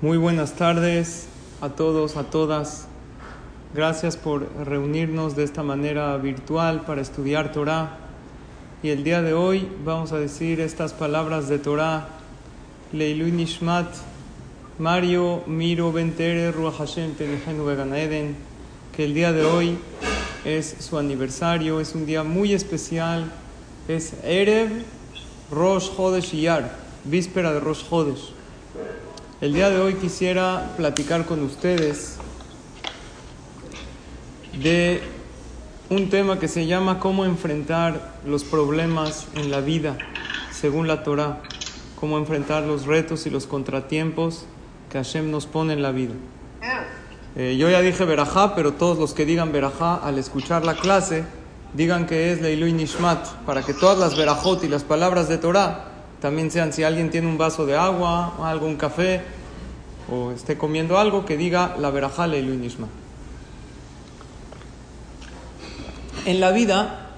Muy buenas tardes a todos, a todas. Gracias por reunirnos de esta manera virtual para estudiar Torah. Y el día de hoy vamos a decir estas palabras de Torah. Leilu Nishmat, Mario Miro Bentere Ruach Hashem Eden. Que el día de hoy es su aniversario, es un día muy especial. Es Erev Rosh Chodesh Iyar, víspera de Rosh Chodesh. El día de hoy quisiera platicar con ustedes de un tema que se llama cómo enfrentar los problemas en la vida según la Torah, cómo enfrentar los retos y los contratiempos que Hashem nos pone en la vida. Eh, yo ya dije Berajá, pero todos los que digan Berajá al escuchar la clase, digan que es Leilu Nishmat, para que todas las Berajot y las palabras de Torah también sean, si alguien tiene un vaso de agua, algo, un café, o esté comiendo algo, que diga la verajá y Nishma. En la vida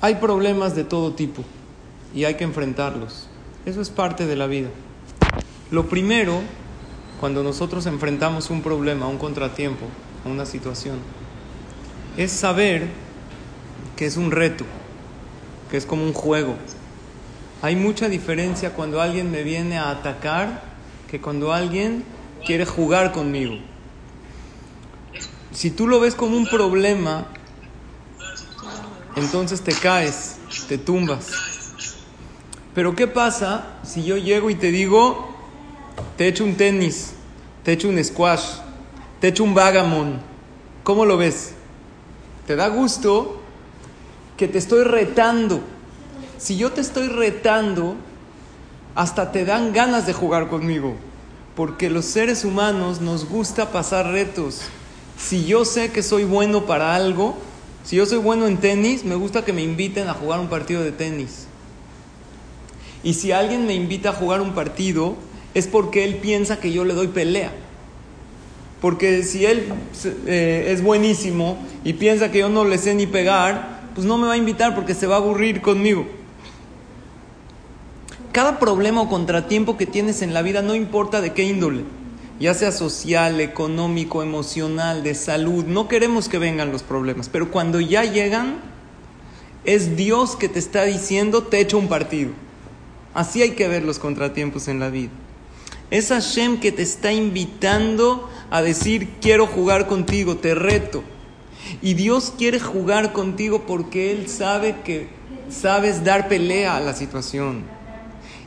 hay problemas de todo tipo y hay que enfrentarlos. Eso es parte de la vida. Lo primero, cuando nosotros enfrentamos un problema, un contratiempo, una situación, es saber que es un reto que es como un juego. Hay mucha diferencia cuando alguien me viene a atacar que cuando alguien quiere jugar conmigo. Si tú lo ves como un problema, entonces te caes, te tumbas. Pero ¿qué pasa si yo llego y te digo, te echo un tenis, te echo un squash, te echo un vagamon? ¿Cómo lo ves? ¿Te da gusto que te estoy retando. Si yo te estoy retando, hasta te dan ganas de jugar conmigo. Porque los seres humanos nos gusta pasar retos. Si yo sé que soy bueno para algo, si yo soy bueno en tenis, me gusta que me inviten a jugar un partido de tenis. Y si alguien me invita a jugar un partido, es porque él piensa que yo le doy pelea. Porque si él eh, es buenísimo y piensa que yo no le sé ni pegar, pues no me va a invitar porque se va a aburrir conmigo. Cada problema o contratiempo que tienes en la vida, no importa de qué índole, ya sea social, económico, emocional, de salud, no queremos que vengan los problemas, pero cuando ya llegan, es Dios que te está diciendo, te echo un partido. Así hay que ver los contratiempos en la vida. Es Hashem que te está invitando a decir, quiero jugar contigo, te reto. Y Dios quiere jugar contigo porque Él sabe que sabes dar pelea a la situación.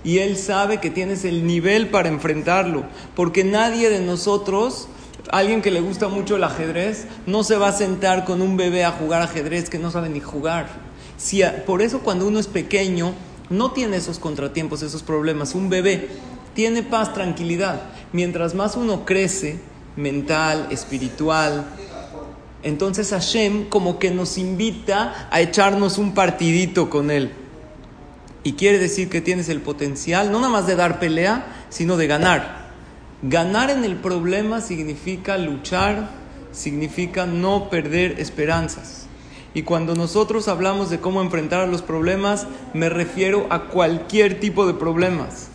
Y Él sabe que tienes el nivel para enfrentarlo. Porque nadie de nosotros, alguien que le gusta mucho el ajedrez, no se va a sentar con un bebé a jugar ajedrez que no sabe ni jugar. Si, por eso cuando uno es pequeño, no tiene esos contratiempos, esos problemas. Un bebé tiene paz, tranquilidad. Mientras más uno crece, mental, espiritual, entonces Hashem como que nos invita a echarnos un partidito con Él. Y quiere decir que tienes el potencial, no nada más de dar pelea, sino de ganar. Ganar en el problema significa luchar, significa no perder esperanzas. Y cuando nosotros hablamos de cómo enfrentar los problemas, me refiero a cualquier tipo de problemas,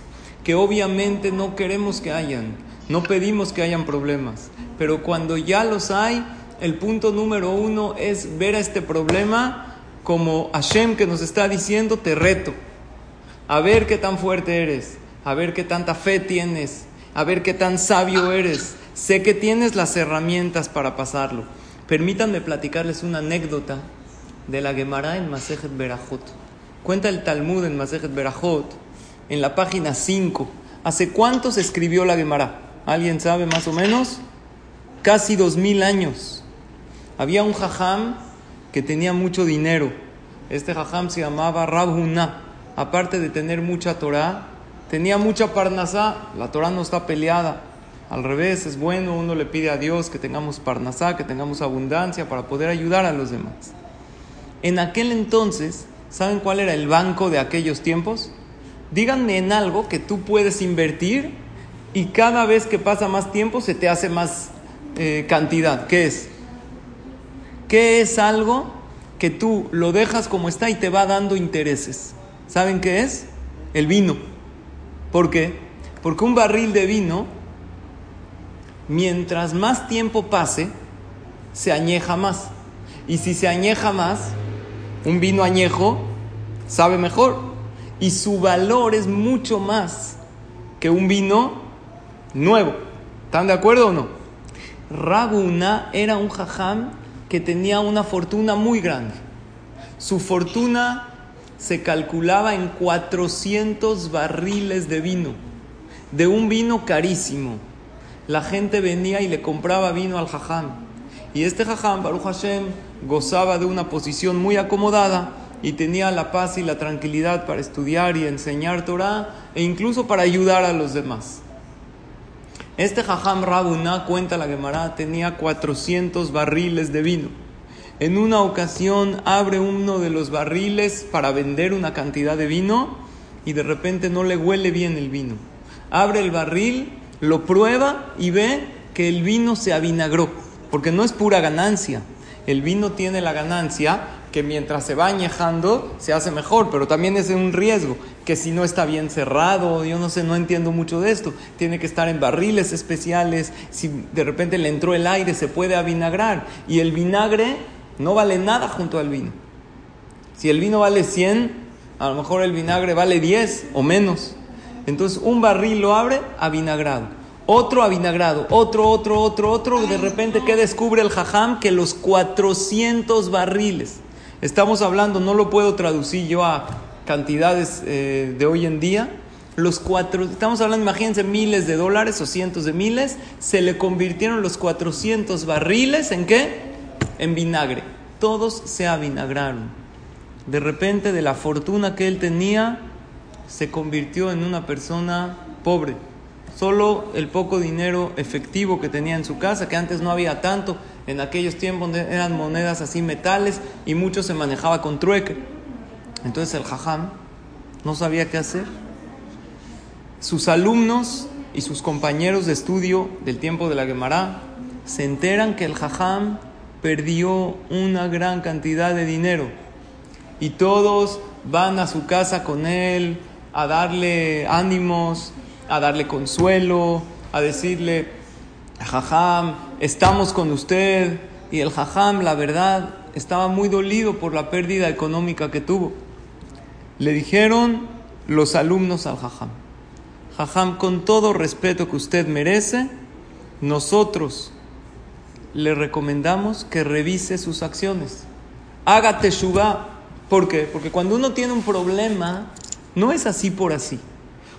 que obviamente no queremos que hayan, no pedimos que hayan problemas, pero cuando ya los hay, el punto número uno es ver a este problema como Hashem que nos está diciendo, te reto, a ver qué tan fuerte eres, a ver qué tanta fe tienes, a ver qué tan sabio eres. Sé que tienes las herramientas para pasarlo. Permítanme platicarles una anécdota de la Gemara en Masejet Berajot. Cuenta el Talmud en Masejet Berajot, en la página 5. ¿Hace cuánto se escribió la Gemara? ¿Alguien sabe más o menos? Casi dos mil años. Había un jajam que tenía mucho dinero. Este jajam se llamaba Rabhuna. Aparte de tener mucha Torah, tenía mucha parnasá. La Torah no está peleada. Al revés, es bueno, uno le pide a Dios que tengamos parnasá, que tengamos abundancia para poder ayudar a los demás. En aquel entonces, ¿saben cuál era el banco de aquellos tiempos? Díganme en algo que tú puedes invertir y cada vez que pasa más tiempo se te hace más eh, cantidad. ¿Qué es? ¿Qué es algo que tú lo dejas como está y te va dando intereses? ¿Saben qué es? El vino. ¿Por qué? Porque un barril de vino, mientras más tiempo pase, se añeja más. Y si se añeja más, un vino añejo sabe mejor. Y su valor es mucho más que un vino nuevo. ¿Están de acuerdo o no? Rabuna era un jajam que tenía una fortuna muy grande. Su fortuna se calculaba en 400 barriles de vino, de un vino carísimo. La gente venía y le compraba vino al jajam. Y este jajam, Baruch Hashem, gozaba de una posición muy acomodada y tenía la paz y la tranquilidad para estudiar y enseñar Torah e incluso para ayudar a los demás. Este jajam Rabuna, cuenta la Gemara, tenía 400 barriles de vino. En una ocasión abre uno de los barriles para vender una cantidad de vino y de repente no le huele bien el vino. Abre el barril, lo prueba y ve que el vino se avinagró, porque no es pura ganancia. El vino tiene la ganancia que mientras se va añejando se hace mejor, pero también es un riesgo, que si no está bien cerrado, yo no sé, no entiendo mucho de esto, tiene que estar en barriles especiales, si de repente le entró el aire se puede avinagrar y el vinagre no vale nada junto al vino. Si el vino vale 100, a lo mejor el vinagre vale 10 o menos. Entonces un barril lo abre avinagrado, otro avinagrado, otro, otro, otro, otro, de repente ¿qué descubre el jajam? Que los 400 barriles Estamos hablando, no lo puedo traducir yo a cantidades eh, de hoy en día. Los cuatro, estamos hablando, imagínense, miles de dólares o cientos de miles, se le convirtieron los 400 barriles en qué? En vinagre. Todos se avinagraron. De repente, de la fortuna que él tenía, se convirtió en una persona pobre. Solo el poco dinero efectivo que tenía en su casa, que antes no había tanto, en aquellos tiempos eran monedas así metales y mucho se manejaba con trueque. Entonces el jajam no sabía qué hacer. Sus alumnos y sus compañeros de estudio del tiempo de la Gemara se enteran que el jajam perdió una gran cantidad de dinero y todos van a su casa con él a darle ánimos, a darle consuelo, a decirle, jajam, estamos con usted. Y el jajam, la verdad, estaba muy dolido por la pérdida económica que tuvo. Le dijeron los alumnos al jajam, jajam, con todo respeto que usted merece, nosotros le recomendamos que revise sus acciones. Hágate teshuvah. ¿Por qué? Porque cuando uno tiene un problema, no es así por así.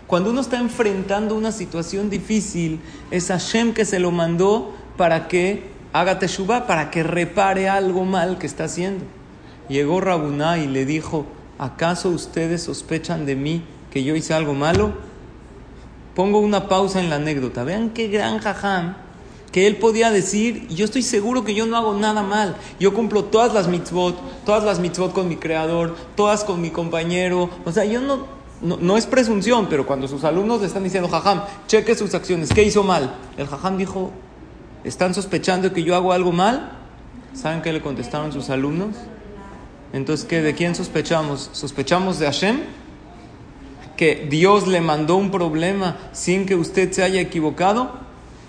Cuando uno está enfrentando una situación difícil, es Hashem que se lo mandó para que haga teshuvah, para que repare algo mal que está haciendo. Llegó Rabuná y le dijo, ¿acaso ustedes sospechan de mí que yo hice algo malo? Pongo una pausa en la anécdota. Vean qué gran jajam que él podía decir, yo estoy seguro que yo no hago nada mal. Yo cumplo todas las mitzvot, todas las mitzvot con mi creador, todas con mi compañero. O sea, yo no, no, es presunción, pero cuando sus alumnos le están diciendo, jajam, cheque sus acciones, ¿qué hizo mal? El jajam dijo, ¿están sospechando que yo hago algo mal? ¿Saben qué le contestaron sus alumnos? Entonces, ¿qué, ¿de quién sospechamos? ¿Sospechamos de Hashem? ¿Que Dios le mandó un problema sin que usted se haya equivocado?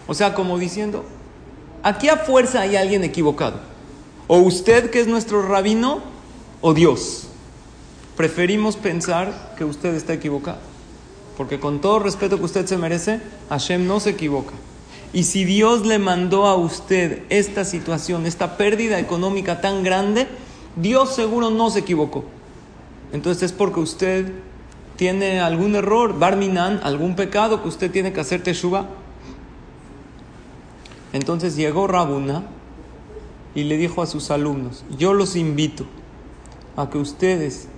O sea, como diciendo, aquí a fuerza hay alguien equivocado. O usted que es nuestro rabino, o Dios preferimos pensar que usted está equivocado. Porque con todo respeto que usted se merece, Hashem no se equivoca. Y si Dios le mandó a usted esta situación, esta pérdida económica tan grande, Dios seguro no se equivocó. Entonces es porque usted tiene algún error, Barminan, algún pecado que usted tiene que hacer teshuva. Entonces llegó Rabuna y le dijo a sus alumnos, yo los invito a que ustedes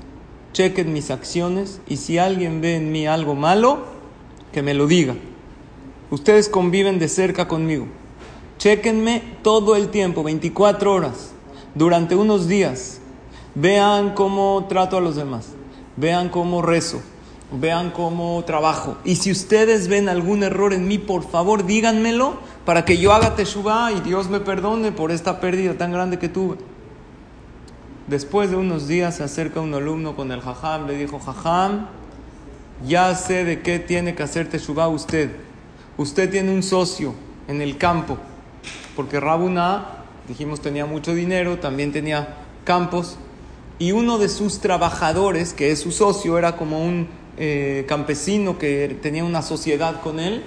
chequen mis acciones y si alguien ve en mí algo malo, que me lo diga. Ustedes conviven de cerca conmigo. Chequenme todo el tiempo, 24 horas, durante unos días. Vean cómo trato a los demás. Vean cómo rezo. Vean cómo trabajo. Y si ustedes ven algún error en mí, por favor díganmelo para que yo haga teshuva y Dios me perdone por esta pérdida tan grande que tuve. Después de unos días se acerca un alumno con el jajam, le dijo, jajam, ya sé de qué tiene que hacer Teshuvah usted. Usted tiene un socio en el campo, porque Rabuna, dijimos, tenía mucho dinero, también tenía campos, y uno de sus trabajadores, que es su socio, era como un eh, campesino que tenía una sociedad con él.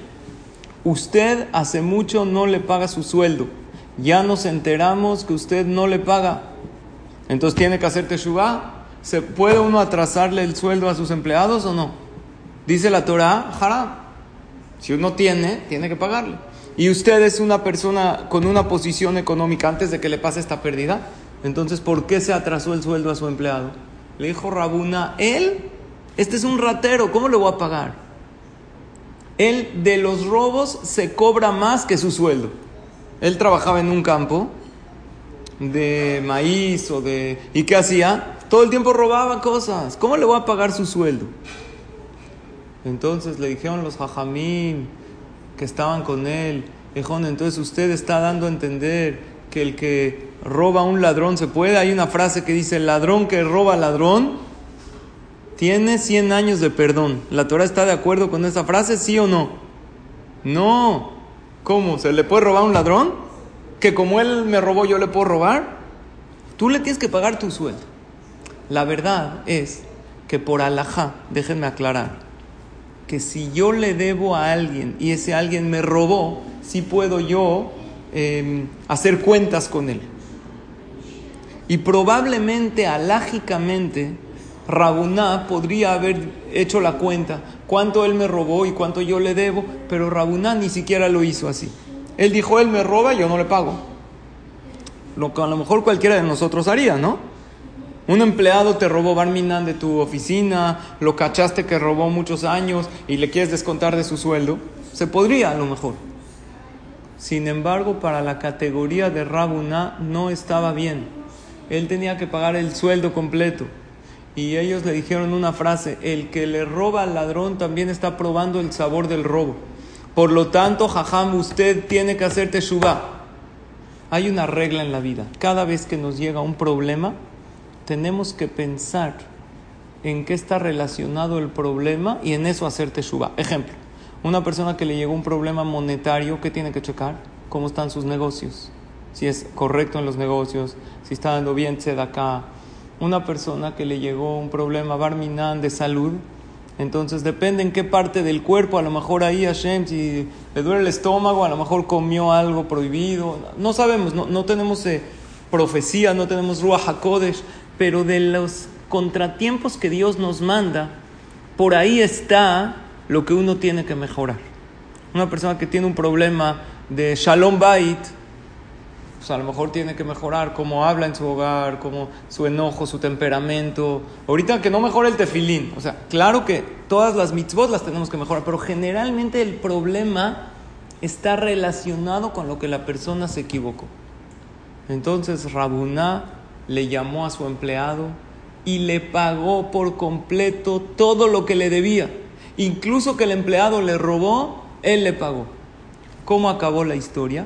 Usted hace mucho no le paga su sueldo. Ya nos enteramos que usted no le paga. Entonces tiene que hacer Teshuvah. ¿Se puede uno atrasarle el sueldo a sus empleados o no? Dice la Torah, haram. Si uno tiene, tiene que pagarle. Y usted es una persona con una posición económica antes de que le pase esta pérdida. Entonces, ¿por qué se atrasó el sueldo a su empleado? Le dijo Rabuna, él, este es un ratero, ¿cómo le voy a pagar? Él de los robos se cobra más que su sueldo. Él trabajaba en un campo de maíz o de... ¿Y qué hacía? Todo el tiempo robaba cosas. ¿Cómo le voy a pagar su sueldo? Entonces le dijeron los jajamín que estaban con él, dijeron, entonces usted está dando a entender que el que roba a un ladrón se puede. Hay una frase que dice, el ladrón que roba ladrón tiene 100 años de perdón. ¿La Torah está de acuerdo con esa frase, sí o no? No. ¿Cómo? ¿Se le puede robar a un ladrón? ¿Que como él me robó yo le puedo robar? Tú le tienes que pagar tu sueldo. La verdad es que por alajá, déjenme aclarar, que si yo le debo a alguien y ese alguien me robó, sí puedo yo em, hacer cuentas con él. Y probablemente, alágicamente, Rabuná podría haber hecho la cuenta, cuánto él me robó y cuánto yo le debo, pero Rabuná ni siquiera lo hizo así. Él dijo, él me roba, yo no le pago. Lo que a lo mejor cualquiera de nosotros haría, ¿no? Un empleado te robó Barminan de tu oficina, lo cachaste que robó muchos años y le quieres descontar de su sueldo. Se podría a lo mejor. Sin embargo, para la categoría de Rabuna no estaba bien. Él tenía que pagar el sueldo completo. Y ellos le dijeron una frase, el que le roba al ladrón también está probando el sabor del robo. Por lo tanto, jajam, usted tiene que hacer teshuvah. Hay una regla en la vida. Cada vez que nos llega un problema, tenemos que pensar en qué está relacionado el problema y en eso hacer teshuva. Ejemplo, una persona que le llegó un problema monetario, ¿qué tiene que checar? ¿Cómo están sus negocios? Si es correcto en los negocios, si está dando bien acá. Una persona que le llegó un problema barminan de salud, entonces depende en qué parte del cuerpo, a lo mejor ahí Hashem, si le duele el estómago, a lo mejor comió algo prohibido, no sabemos, no, no tenemos eh, profecía, no tenemos Ruach HaKodesh, pero de los contratiempos que Dios nos manda, por ahí está lo que uno tiene que mejorar. Una persona que tiene un problema de Shalom Bait, pues a lo mejor tiene que mejorar cómo habla en su hogar, cómo su enojo, su temperamento. Ahorita que no mejore el tefilín. O sea, claro que todas las mitzvot las tenemos que mejorar, pero generalmente el problema está relacionado con lo que la persona se equivocó. Entonces Rabuná le llamó a su empleado y le pagó por completo todo lo que le debía. Incluso que el empleado le robó, él le pagó. ¿Cómo acabó la historia?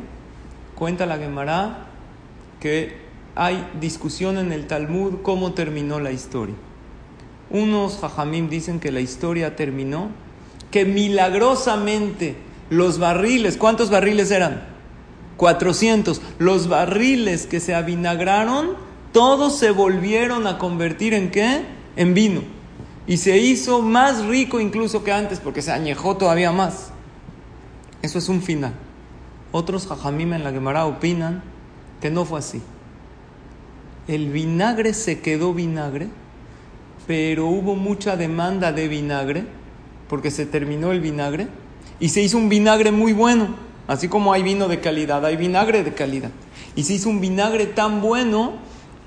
Cuenta la Gemara que hay discusión en el Talmud cómo terminó la historia. Unos jajamim dicen que la historia terminó, que milagrosamente los barriles, ¿cuántos barriles eran? 400. Los barriles que se avinagraron todos se volvieron a convertir en qué? En vino. Y se hizo más rico incluso que antes porque se añejó todavía más. Eso es un final. Otros jajamim en la Gemara opinan que no fue así. El vinagre se quedó vinagre, pero hubo mucha demanda de vinagre porque se terminó el vinagre y se hizo un vinagre muy bueno. Así como hay vino de calidad, hay vinagre de calidad. Y se hizo un vinagre tan bueno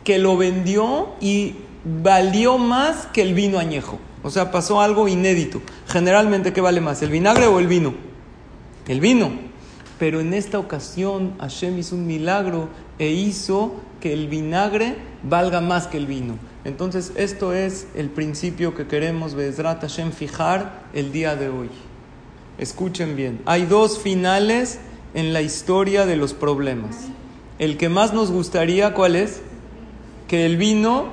que lo vendió y valió más que el vino añejo. O sea, pasó algo inédito. Generalmente, ¿qué vale más? ¿El vinagre o el vino? El vino. Pero en esta ocasión Hashem hizo un milagro e hizo que el vinagre valga más que el vino. Entonces, esto es el principio que queremos, Bezrat Hashem, fijar el día de hoy. Escuchen bien. Hay dos finales en la historia de los problemas. El que más nos gustaría, ¿cuál es? Que el vino,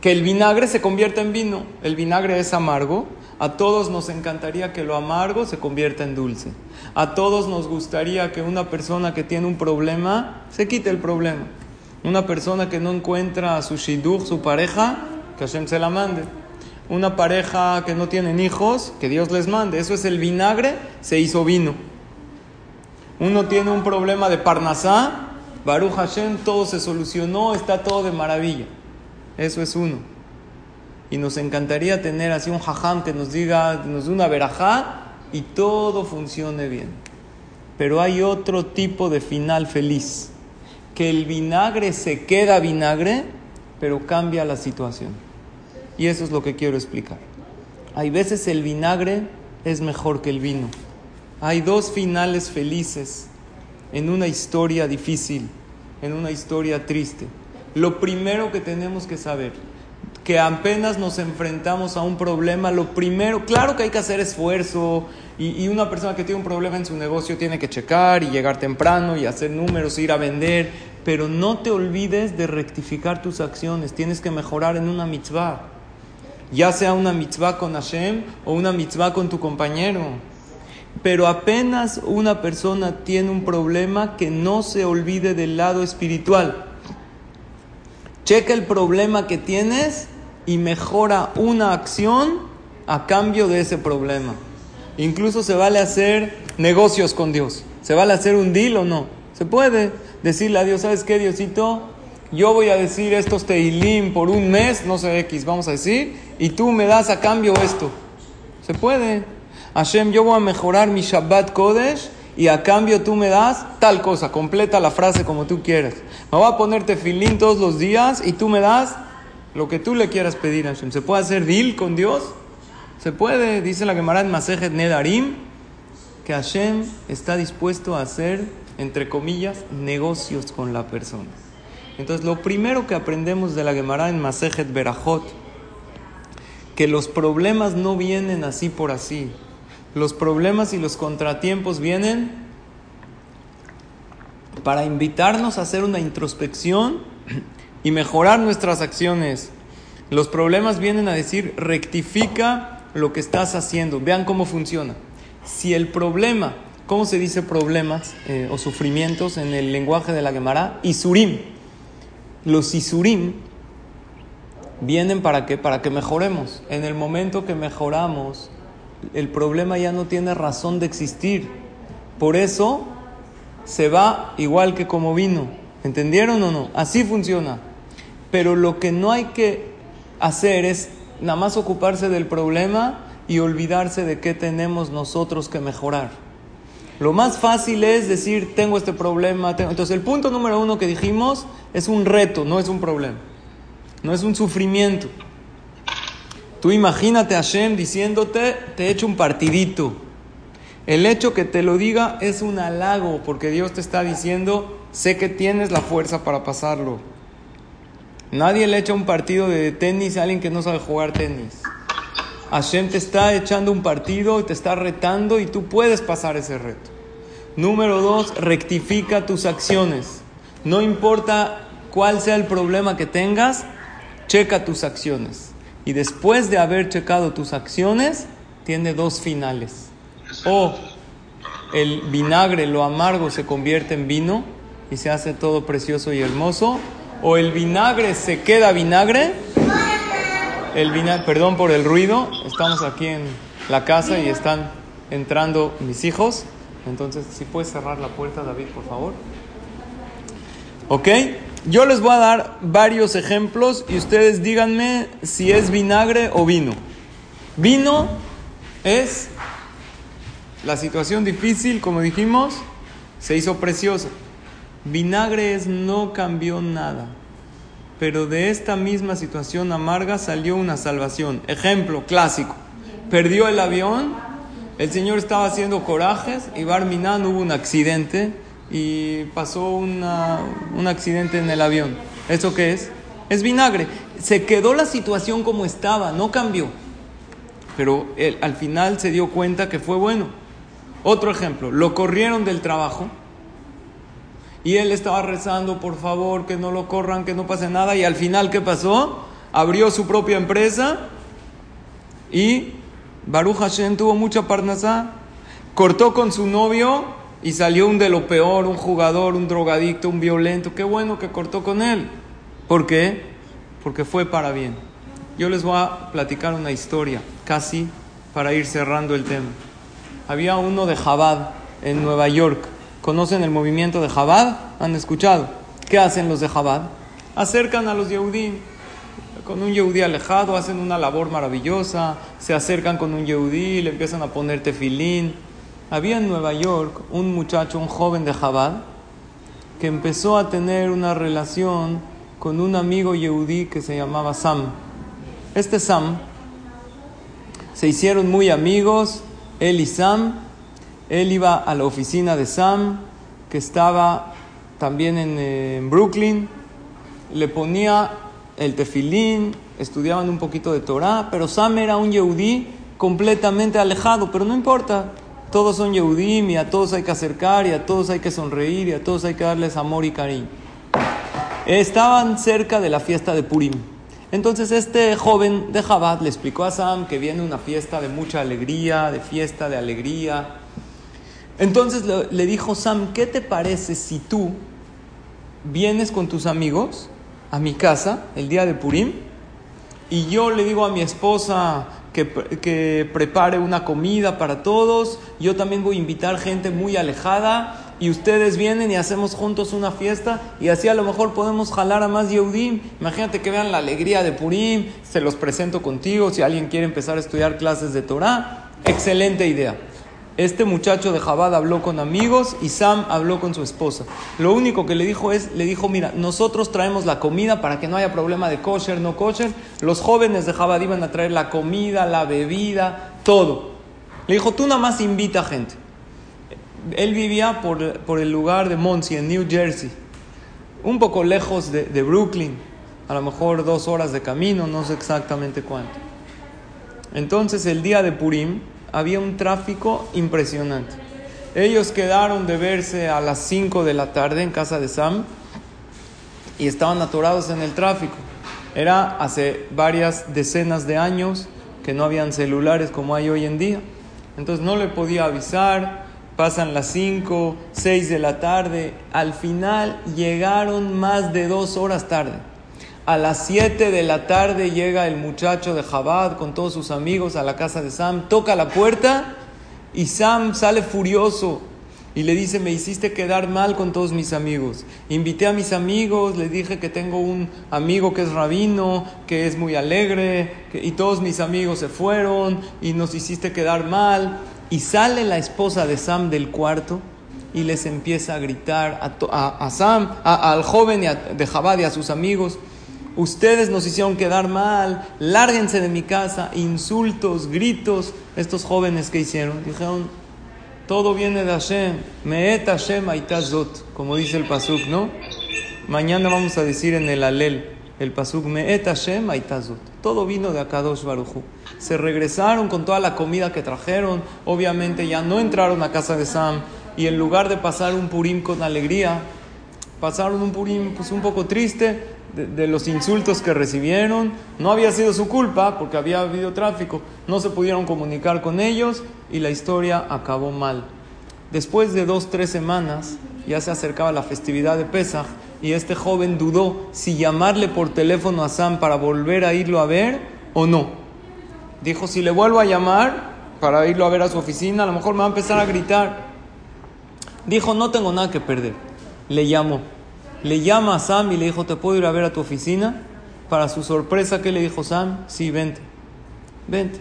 que el vinagre se convierta en vino. El vinagre es amargo, A todos nos encantaría que lo amargo se convierta en dulce. A todos nos gustaría que una persona que tiene un problema se quite el problema. Una persona que no encuentra a su shidduch, su pareja, que Hashem se la mande. Una pareja que no tienen hijos, que Dios les mande. Eso es el vinagre, se hizo vino. Uno tiene un problema de parnasá, Baruch Hashem, todo se solucionó, está todo de maravilla. Eso es uno. Y nos encantaría tener así un jajam que nos diga, nos dé una verajá y todo funcione bien. Pero hay otro tipo de final feliz, que el vinagre se queda vinagre, pero cambia la situación. Y eso es lo que quiero explicar. Hay veces el vinagre es mejor que el vino. Hay dos finales felices en una historia difícil, en una historia triste. Lo primero que tenemos que saber, que apenas nos enfrentamos a un problema, lo primero, claro que hay que hacer esfuerzo y, una persona que tiene un problema en su negocio tiene que checar y llegar temprano y hacer números, ir a vender, pero no te olvides de rectificar tus acciones, tienes que mejorar en una mitzvah, ya sea una mitzvah con Hashem o una mitzvah con tu compañero. Pero apenas una persona tiene un problema que no se olvide del lado espiritual. Checa el problema que tienes y mejora una acción a cambio de ese problema. Incluso se vale hacer negocios con Dios. ¿Se vale hacer un deal o no? Se puede decirle a Dios, ¿sabes qué, Diosito? Yo voy a decir estos teilim por un mes, no sé X, vamos a decir, y tú me das a cambio esto. Se puede. Hashem, yo voy a mejorar mi Shabbat Kodesh y a cambio tú me das tal cosa, completa la frase como tú quieras. Me voy a ponerte filín todos los días y tú me das lo que tú le quieras pedir a Hashem. ¿Se puede hacer deal con Dios? Se puede, dice la Gemara en Masejet Nedarim, que Hashem está dispuesto a hacer, entre comillas, negocios con la persona. Entonces, lo primero que aprendemos de la Gemara en Masejet Berajot, que los problemas no vienen así por así. Los problemas y los contratiempos vienen para invitarnos a hacer una introspección y mejorar nuestras acciones. Los problemas vienen a decir, rectifica lo que estás haciendo. Vean cómo funciona. Si el problema, ¿cómo se dice problemas eh, o sufrimientos en el lenguaje de la Gemara? Isurim. Los isurim vienen para qué? Para que mejoremos. En el momento que mejoramos, el problema ya no tiene razón de existir. Por eso se va igual que como vino. ¿Entendieron o no? Así funciona. Pero lo que no hay que hacer es nada más ocuparse del problema y olvidarse de qué tenemos nosotros que mejorar. Lo más fácil es decir, tengo este problema. Entonces el punto número uno que dijimos es un reto, no es un problema. No es un sufrimiento. Tú imagínate a Hashem diciéndote, te he hecho un partidito. El hecho que te lo diga es un halago, porque Dios te está diciendo, sé que tienes la fuerza para pasarlo. Nadie le echa un partido de tenis a alguien que no sabe jugar tenis. Hashem te está echando un partido, te está retando y tú puedes pasar ese reto. Número dos, rectifica tus acciones. No importa cuál sea el problema que tengas, checa tus acciones. Y después de haber checado tus acciones, tiene dos finales. O el vinagre, lo amargo, se convierte en vino y se hace todo precioso y hermoso. O el vinagre se queda vinagre. El vinagre, perdón por el ruido, estamos aquí en la casa y están entrando mis hijos. Entonces, si puedes cerrar la puerta, David, por favor. ¿Ok? Yo les voy a dar varios ejemplos y ustedes díganme si es vinagre o vino. Vino es la situación difícil, como dijimos, se hizo preciosa. Vinagre es no cambió nada. Pero de esta misma situación amarga salió una salvación. Ejemplo clásico. Perdió el avión, el Señor estaba haciendo corajes y Barminan hubo un accidente y pasó una, un accidente en el avión. ¿Eso qué es? Es vinagre. Se quedó la situación como estaba, no cambió. Pero él, al final se dio cuenta que fue bueno. Otro ejemplo, lo corrieron del trabajo y él estaba rezando, por favor, que no lo corran, que no pase nada. Y al final, ¿qué pasó? Abrió su propia empresa y Baruch Hashem tuvo mucha parnasá. Cortó con su novio y salió un de lo peor, un jugador, un drogadicto, un violento. Qué bueno que cortó con él. ¿Por qué? Porque fue para bien. Yo les voy a platicar una historia, casi para ir cerrando el tema. Había uno de Jabad en Nueva York. ¿Conocen el movimiento de Jabad? ¿Han escuchado? ¿Qué hacen los de Jabad? Acercan a los Yehudim. Con un Yehudí alejado hacen una labor maravillosa. Se acercan con un Yehudí, le empiezan a poner tefilín. Había en Nueva York un muchacho, un joven de Jabad, que empezó a tener una relación con un amigo Yehudí que se llamaba Sam. Este Sam se hicieron muy amigos, él y Sam. Él iba a la oficina de Sam, que estaba también en, Brooklyn. Le ponía el tefilín, estudiaban un poquito de Torah, pero Sam era un Yehudí completamente alejado, pero no importa. Todos son Yehudim y a todos hay que acercar y a todos hay que sonreír y a todos hay que darles amor y cariño. Estaban cerca de la fiesta de Purim. Entonces este joven de Jabat le explicó a Sam que viene una fiesta de mucha alegría, de fiesta, de alegría. Entonces le dijo Sam, ¿qué te parece si tú vienes con tus amigos a mi casa el día de Purim y yo le digo a mi esposa, que, prepare una comida para todos. Yo también voy a invitar gente muy alejada y ustedes vienen y hacemos juntos una fiesta y así a lo mejor podemos jalar a más Yehudim. Imagínate que vean la alegría de Purim, se los presento contigo si alguien quiere empezar a estudiar clases de Torah. Excelente idea. Este muchacho de Jabad habló con amigos y Sam habló con su esposa. Lo único que le dijo es, le dijo, mira, nosotros traemos la comida para que no haya problema de kosher, no kosher. Los jóvenes de Jabad iban a traer la comida, la bebida, todo. Le dijo, tú nada más invita gente. Él vivía por, el lugar de Muncie, en New Jersey, un poco lejos de, de Brooklyn, a lo mejor dos horas de camino, no sé exactamente cuánto. Entonces el día de Purim, había un tráfico impresionante. Ellos quedaron de verse a las 5 de la tarde en casa de Sam y estaban atorados en el tráfico. Era hace varias decenas de años que no habían celulares como hay hoy en día. Entonces no le podía avisar, pasan las 5, 6 de la tarde, al final llegaron más de dos horas tarde. A las 7 de la tarde llega el muchacho de Jabad con todos sus amigos a la casa de Sam, toca la puerta y Sam sale furioso y le dice, me hiciste quedar mal con todos mis amigos. Invité a mis amigos, le dije que tengo un amigo que es rabino, que es muy alegre, y todos mis amigos se fueron y nos hiciste quedar mal. Y sale la esposa de Sam del cuarto y les empieza a gritar a, Sam, al joven de Jabad y a sus amigos, ustedes nos hicieron quedar mal, lárguense de mi casa, insultos, gritos, estos jóvenes que hicieron, dijeron, todo viene de Hashem, meet Hashem aitazot, como dice el pasuk, ¿no? Mañana vamos a decir en el alel, el pasuk, meet Hashem aitazot, todo vino de Akadosh Baruchu. Se regresaron con toda la comida que trajeron, obviamente ya no entraron a casa de Sam, y en lugar de pasar un purim con alegría, pasaron un purim pues un poco triste, de, los insultos que recibieron. No había sido su culpa porque había habido tráfico. No se pudieron comunicar con ellos y la historia acabó mal. Después de dos, tres semanas, ya se acercaba la festividad de Pesach y este joven dudó si llamarle por teléfono a Sam para volver a irlo a ver o no. Dijo, si le vuelvo a llamar para irlo a ver a su oficina, a lo mejor me va a empezar a gritar. Dijo, no tengo nada que perder. Le llamó le llama a Sam y le dijo, ¿te puedo ir a ver a tu oficina? Para su sorpresa, ¿qué le dijo Sam? Sí, vente, vente.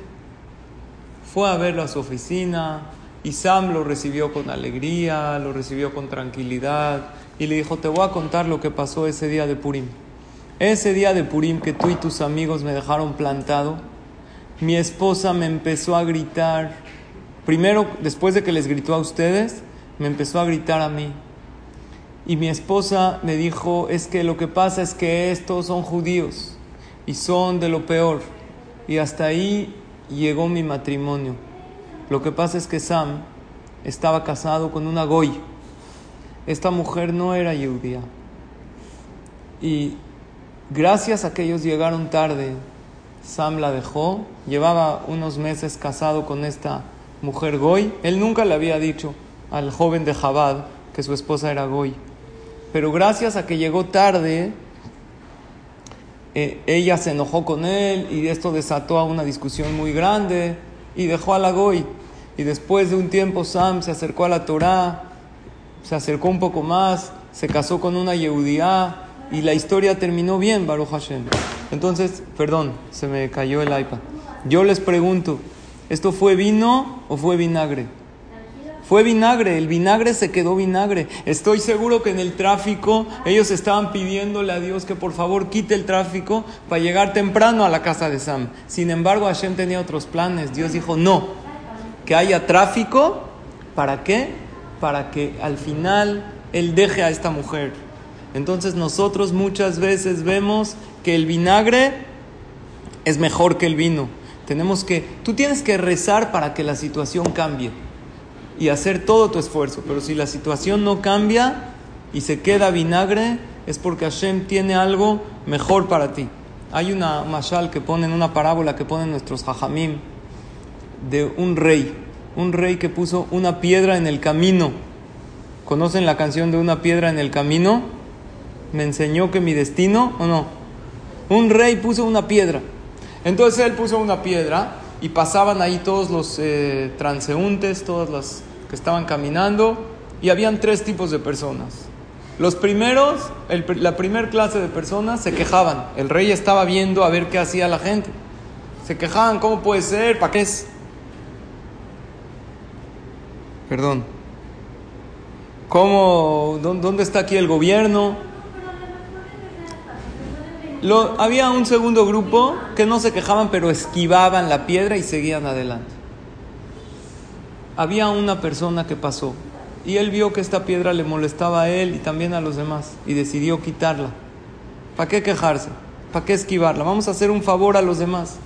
Fue a verlo a su oficina y Sam lo recibió con alegría, lo recibió con tranquilidad y le dijo, te voy a contar lo que pasó ese día de Purim. Ese día de Purim que tú y tus amigos me dejaron plantado, mi esposa me empezó a gritar, primero después de que les gritó a ustedes, me empezó a gritar a mí, y mi esposa me dijo, es que lo que pasa es que estos son judíos y son de lo peor. Y hasta ahí llegó mi matrimonio. Lo que pasa es que Sam estaba casado con una goy. Esta mujer no era judía. Y gracias a que ellos llegaron tarde, Sam la dejó, llevaba unos meses casado con esta mujer Goy. Él nunca le había dicho al joven de Jabad que su esposa era Goy. Pero gracias a que llegó tarde, eh, ella se enojó con él y esto desató a una discusión muy grande y dejó a la Goy. Y después de un tiempo Sam se acercó a la Torá, se acercó un poco más, se casó con una Yehudiá y la historia terminó bien, Baruch Hashem. Entonces, perdón, se me cayó el iPad. Yo les pregunto, ¿esto fue vino o fue vinagre? Fue vinagre, el vinagre se quedó vinagre. Estoy seguro que en el tráfico ellos estaban pidiéndole a Dios que por favor quite el tráfico para llegar temprano a la casa de Sam. Sin embargo, Hashem tenía otros planes. Dios dijo, no, que haya tráfico. ¿Para qué? Para que al final Él deje a esta mujer. Entonces nosotros muchas veces vemos que el vinagre es mejor que el vino. Tenemos que, tú tienes que rezar para que la situación cambie y hacer todo tu esfuerzo. Pero si la situación no cambia y se queda vinagre, es porque Hashem tiene algo mejor para ti. Hay una mashal que ponen, una parábola que ponen nuestros hajamim de un rey, un rey que puso una piedra en el camino. ¿Conocen la canción de una piedra en el camino? ¿Me enseñó que mi destino o no? Un rey puso una piedra. Entonces él puso una piedra y pasaban ahí todos los eh, transeúntes, todas las que estaban caminando, y habían tres tipos de personas. Los primeros, la primera clase de personas se quejaban. El rey estaba viendo a ver qué hacía la gente. Se quejaban, ¿cómo puede ser? ¿Para qué es? Perdón. ¿Cómo? ¿Dónde está aquí el gobierno? Lo, había un segundo grupo que no se quejaban, pero esquivaban la piedra y seguían adelante. Había una persona que pasó y él vio que esta piedra le molestaba a él y también a los demás y decidió quitarla. ¿Para qué quejarse? ¿Para qué esquivarla? Vamos a hacer un favor a los demás.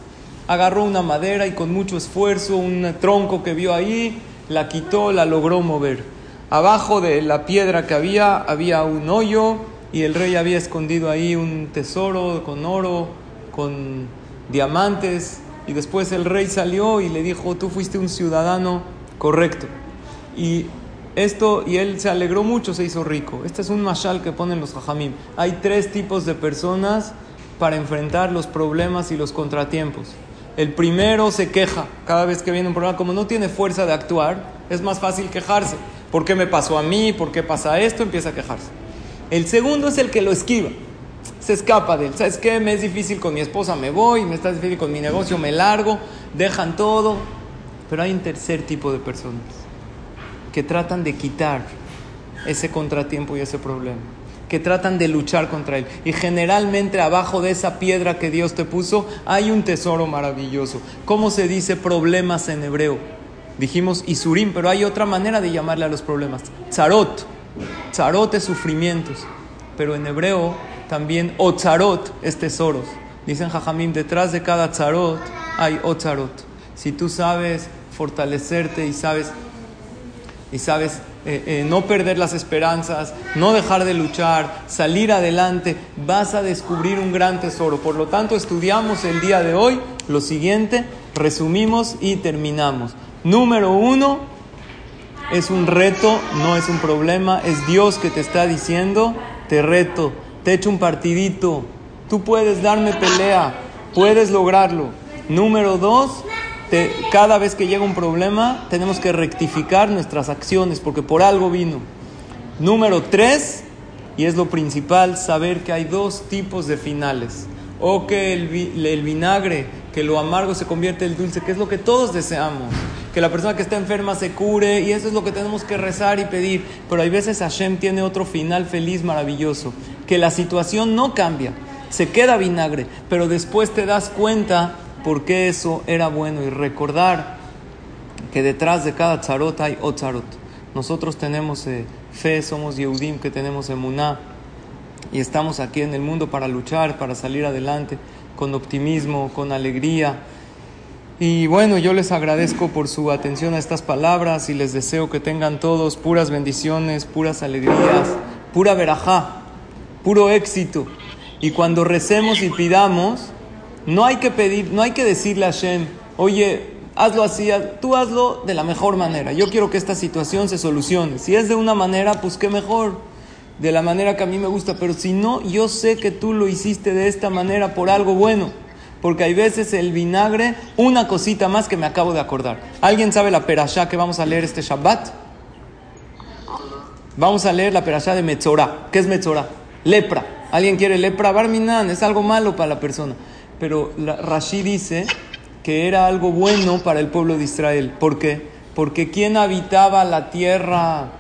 Agarró una madera y con mucho esfuerzo, un tronco que vio ahí, la quitó, la logró mover. Abajo de la piedra que había había un hoyo y el rey había escondido ahí un tesoro con oro, con diamantes, y después el rey salió y le dijo, tú fuiste un ciudadano correcto. Y esto, y él se alegró mucho, se hizo rico. Este es un mashal que ponen los hajamim. Hay tres tipos de personas para enfrentar los problemas y los contratiempos. El primero se queja cada vez que viene un problema, como no tiene fuerza de actuar, es más fácil quejarse. ¿Por qué me pasó a mí? ¿Por qué pasa esto? Empieza a quejarse. El segundo es el que lo esquiva. Se escapa de él. ¿Sabes qué? Me es difícil con mi esposa, me voy. Me está difícil con mi negocio, me largo. Dejan todo. Pero hay un tercer tipo de personas que tratan de quitar ese contratiempo y ese problema. Que tratan de luchar contra él. Y generalmente abajo de esa piedra que Dios te puso hay un tesoro maravilloso. ¿Cómo se dice problemas en hebreo? Dijimos Isurim, pero hay otra manera de llamarle a los problemas. Zarot Tzarot es sufrimientos, pero en hebreo también otzarot es tesoros. Dicen Jajamim, detrás de cada tzarot hay otzarot. Si tú sabes fortalecerte y sabes, y sabes eh, eh, no perder las esperanzas, no dejar de luchar, salir adelante, vas a descubrir un gran tesoro. Por lo tanto, estudiamos el día de hoy lo siguiente, resumimos y terminamos. Número uno, es un reto, no es un problema, es Dios que te está diciendo, te reto, te echo un partidito, tú puedes darme pelea, puedes lograrlo. Número dos, cada vez que llega un problema tenemos que rectificar nuestras acciones porque por algo vino. Número tres, y es lo principal, saber que hay dos tipos de finales. O que el, el vinagre, que lo amargo se convierte en dulce, que es lo que todos deseamos que la persona que está enferma se cure y eso es lo que tenemos que rezar y pedir. Pero hay veces Hashem tiene otro final feliz, maravilloso, que la situación no cambia, se queda vinagre, pero después te das cuenta por qué eso era bueno y recordar que detrás de cada tzarot hay otzarot. Nosotros tenemos eh, fe, somos Yehudim que tenemos emuná y estamos aquí en el mundo para luchar, para salir adelante con optimismo, con alegría y bueno, yo les agradezco por su atención a estas palabras y les deseo que tengan todos puras bendiciones, puras alegrías, pura verajá, puro éxito. Y cuando recemos y pidamos, No hay que pedir, no hay que decirle a Hashem, oye, hazlo así, tú hazlo de la mejor manera. Yo quiero que esta situación se solucione. Si es de una manera, pues qué mejor, de la manera que a mí me gusta. Pero si no, yo sé que tú lo hiciste de esta manera por algo bueno. Porque hay veces el vinagre, una cosita más que me acabo de acordar. ¿Alguien sabe la perashá que vamos a leer este Shabbat? Vamos a leer la perashá de Metzorah. ¿Qué es Metzorah? Lepra. ¿Alguien quiere lepra? Barminan, es algo malo para la persona. Pero Rashi dice que era algo bueno para el pueblo de Israel. ¿Por qué? Porque quien habitaba la tierra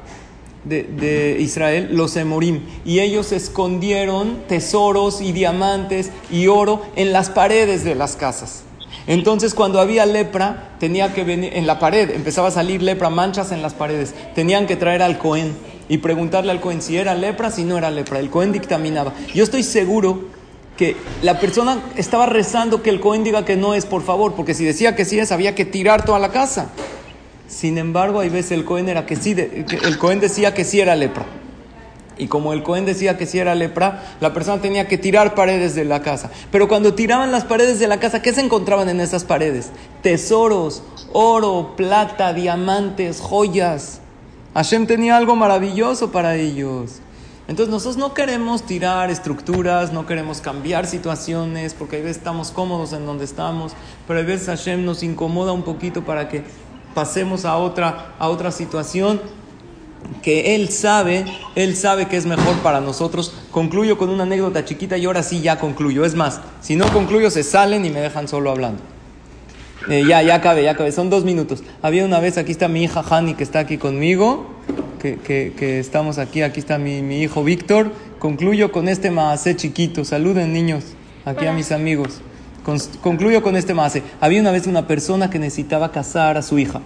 de, Israel? Los Emorim. Y ellos escondieron tesoros y diamantes y oro en las paredes de las casas. Entonces cuando había lepra, tenía que venir en la pared, empezaba a salir lepra, manchas en las paredes. Tenían que traer al Cohen y preguntarle al Cohen si era lepra, si no era lepra. El Cohen dictaminaba. Yo estoy seguro que la persona estaba rezando que el Cohen diga que no es, por favor, porque si decía que sí es, había que tirar toda la casa. Sin embargo, hay veces el Cohen era que sí, el Cohen decía que sí era lepra. Y como el Cohen decía que sí era lepra, la persona tenía que tirar paredes de la casa. Pero cuando tiraban las paredes de la casa, ¿qué se encontraban en esas paredes? Tesoros, oro, plata, diamantes, joyas. Hashem tenía algo maravilloso para ellos. Entonces nosotros no queremos tirar estructuras, no queremos cambiar situaciones, porque a veces estamos cómodos en donde estamos, pero a veces Hashem nos incomoda un poquito para que pasemos a otra, a otra situación que Él sabe, Él sabe que es mejor para nosotros. Concluyo con una anécdota chiquita y ahora sí ya concluyo. Es más, si no concluyo se salen y me dejan solo hablando. Eh, ya, ya cabe, ya cabe. Son dos minutos. Había una vez, aquí está mi hija Hani que está aquí conmigo que, estamos aquí. Aquí está mi, hijo Víctor. Concluyo con este maase chiquito. Saluden niños, aquí a mis amigos. concluyo con este maase. Había una vez una persona que necesitaba casar a su hija.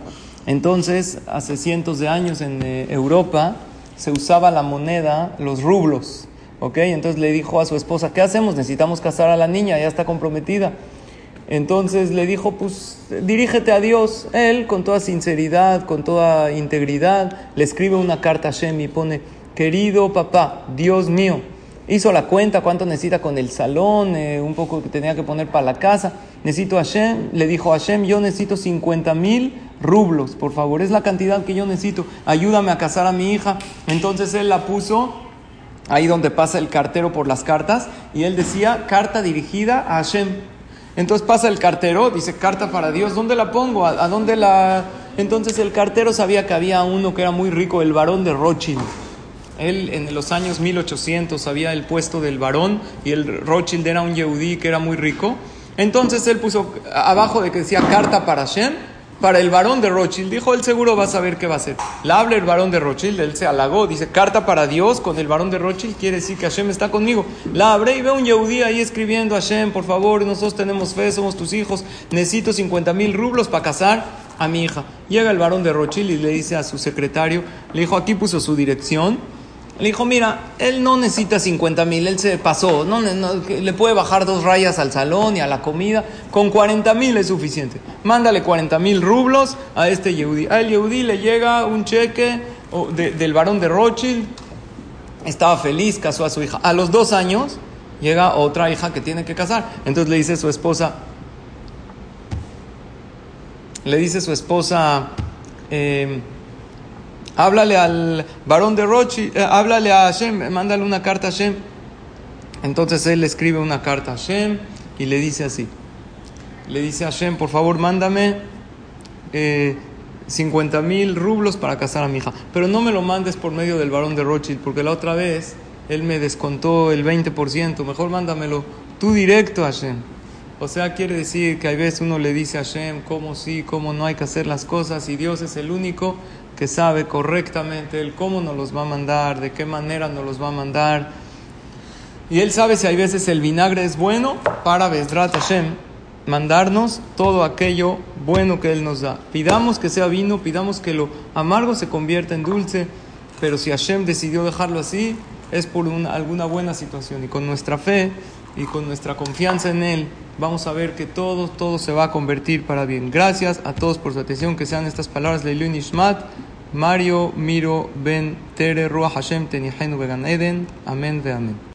Entonces, hace cientos de años en eh, Europa se usaba la moneda, los rublos. ¿Ok? Entonces le dijo a su esposa, ¿qué hacemos? Necesitamos casar a la niña, ya está comprometida. Entonces le dijo, pues dirígete a Dios. Él, con toda sinceridad, con toda integridad, le escribe una carta a Shem y pone, querido papá, Dios mío, hizo la cuenta cuánto necesita con el salón, eh, un poco que tenía que poner para la casa. Necesito a Shem, le dijo a Shem, yo necesito 50 mil rublos, por favor, es la cantidad que yo necesito, ayúdame a casar a mi hija. Entonces él la puso ahí donde pasa el cartero por las cartas y él decía, carta dirigida a Hashem. Entonces pasa el cartero, dice, carta para Dios, ¿dónde la pongo? ¿A, dónde la...? Entonces el cartero sabía que había uno que era muy rico, el varón de Rothschild. Él en los años 1800 había el puesto del varón y el Rothschild era un yehudí que era muy rico. Entonces él puso abajo de que decía carta para Shem, para el varón de Rothschild. Dijo, él seguro va a saber qué va a hacer. La habla el varón de Rothschild, él se halagó, dice, carta para Dios con el varón de Rothschild, quiere decir que Hashem está conmigo. La abre y ve un Yehudí ahí escribiendo, Hashem, por favor, nosotros tenemos fe, somos tus hijos, necesito 50 mil rublos para casar a mi hija. Llega el varón de Rothschild y le dice a su secretario, le dijo, aquí puso su dirección le dijo, mira, él no necesita 50 mil, él se pasó, no, le puede bajar dos rayas al salón y a la comida, con 40 mil es suficiente. Mándale 40 mil rublos a este Yehudi. A el Yehudi le llega un cheque del varón de Rothschild, estaba feliz, casó a su hija. A los dos años llega otra hija que tiene que casar. Entonces le dice su esposa, le dice su esposa, eh, háblale al varón de Rochi, eh, háblale a Hashem, mándale una carta a Hashem. Entonces él escribe una carta a Hashem y le dice así. Le dice a Hashem, por favor, mándame eh, 50 mil rublos para casar a mi hija. Pero no me lo mandes por medio del varón de Rothschild, porque la otra vez él me descontó el 20%. Mejor mándamelo tú directo a Hashem. O sea, quiere decir que a veces uno le dice a Hashem cómo sí, cómo no hay que hacer las cosas y Dios es el único que sabe correctamente el cómo nos los va a mandar, de qué manera nos los va a mandar. Y Él sabe si hay veces el vinagre es bueno para Besdrat Hashem, mandarnos todo aquello bueno que Él nos da. Pidamos que sea vino, pidamos que lo amargo se convierta en dulce, pero si Hashem decidió dejarlo así, es por una, alguna buena situación. Y con nuestra fe y con nuestra confianza en Él, vamos a ver que todo, todo se va a convertir para bien. Gracias a todos por su atención, que sean estas palabras de Leilun Ishmat, Mario Miro Ben Tere Ruach Hashem Tenihenu Began Eden. Amén de amén.